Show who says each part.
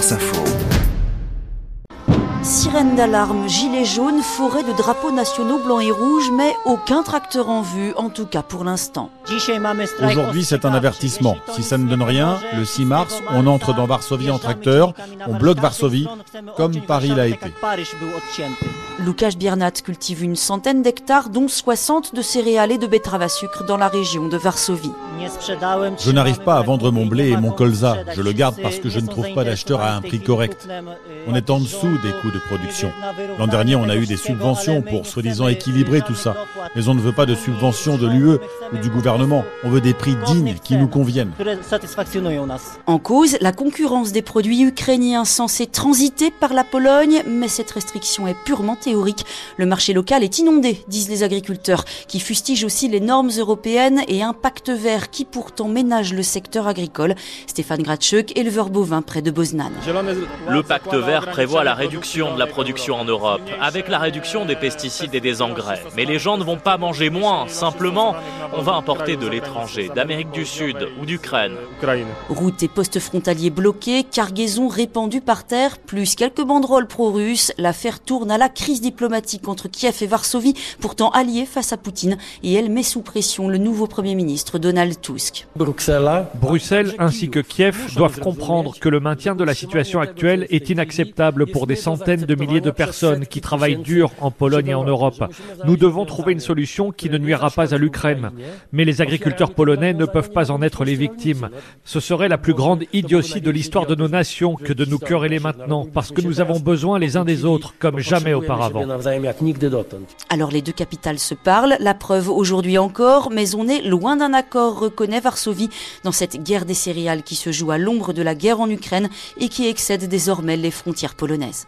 Speaker 1: France Info.
Speaker 2: Sirène d'alarme, gilets jaunes, forêt de drapeaux nationaux blancs et rouges, mais aucun tracteur en vue, en tout cas pour l'instant.
Speaker 3: Aujourd'hui, c'est un avertissement. Si ça ne donne rien, le 6 mars, on entre dans Varsovie en tracteur, on bloque Varsovie, comme Paris l'a été.
Speaker 2: Lukasz Biernat cultive une centaine d'hectares, dont 60 de céréales et de betteraves à sucre dans la région de Varsovie.
Speaker 3: Je n'arrive pas à vendre mon blé et mon colza. Je le garde parce que je ne trouve pas d'acheteur à un prix correct. On est en dessous des coûts de production. L'an dernier, on a eu des subventions pour soi-disant équilibrer tout ça. Mais on ne veut pas de subventions de l'UE ou du gouvernement. On veut des prix dignes qui nous conviennent.
Speaker 2: En cause, la concurrence des produits ukrainiens censés transiter par la Pologne, mais cette restriction est purement théorique. Le marché local est inondé, disent les agriculteurs, qui fustigent aussi les normes européennes et un pacte vert qui pourtant ménage le secteur agricole. Stéphane Gratchuk, éleveur bovin près de Boznan.
Speaker 4: Le pacte vert prévoit la réduction de la production en Europe, avec la réduction des pesticides et des engrais. Mais les gens ne vont pas manger moins, simplement, on va importer de l'étranger, d'Amérique du Sud ou d'Ukraine.
Speaker 2: Routes et postes frontaliers bloqués, cargaisons répandues par terre, plus quelques banderoles pro-russes, l'affaire tourne à la crise diplomatique entre Kiev et Varsovie, pourtant alliées face à Poutine, et elle met sous pression le nouveau Premier ministre Donald Tusk.
Speaker 5: Bruxelles ainsi que Kiev doivent comprendre que le maintien de la situation actuelle est inacceptable pour des de milliers de personnes qui travaillent dur en Pologne et en Europe. Nous devons trouver une solution qui ne nuira pas à l'Ukraine. Mais les agriculteurs polonais ne peuvent pas en être les victimes. Ce serait la plus grande idiotie de l'histoire de nos nations que de nous quereller maintenant, parce que nous avons besoin les uns des autres comme jamais auparavant.
Speaker 2: Alors les deux capitales se parlent, la preuve aujourd'hui encore, mais on est loin d'un accord, reconnaît Varsovie, dans cette guerre des céréales qui se joue à l'ombre de la guerre en Ukraine et qui excède désormais les frontières polonaises.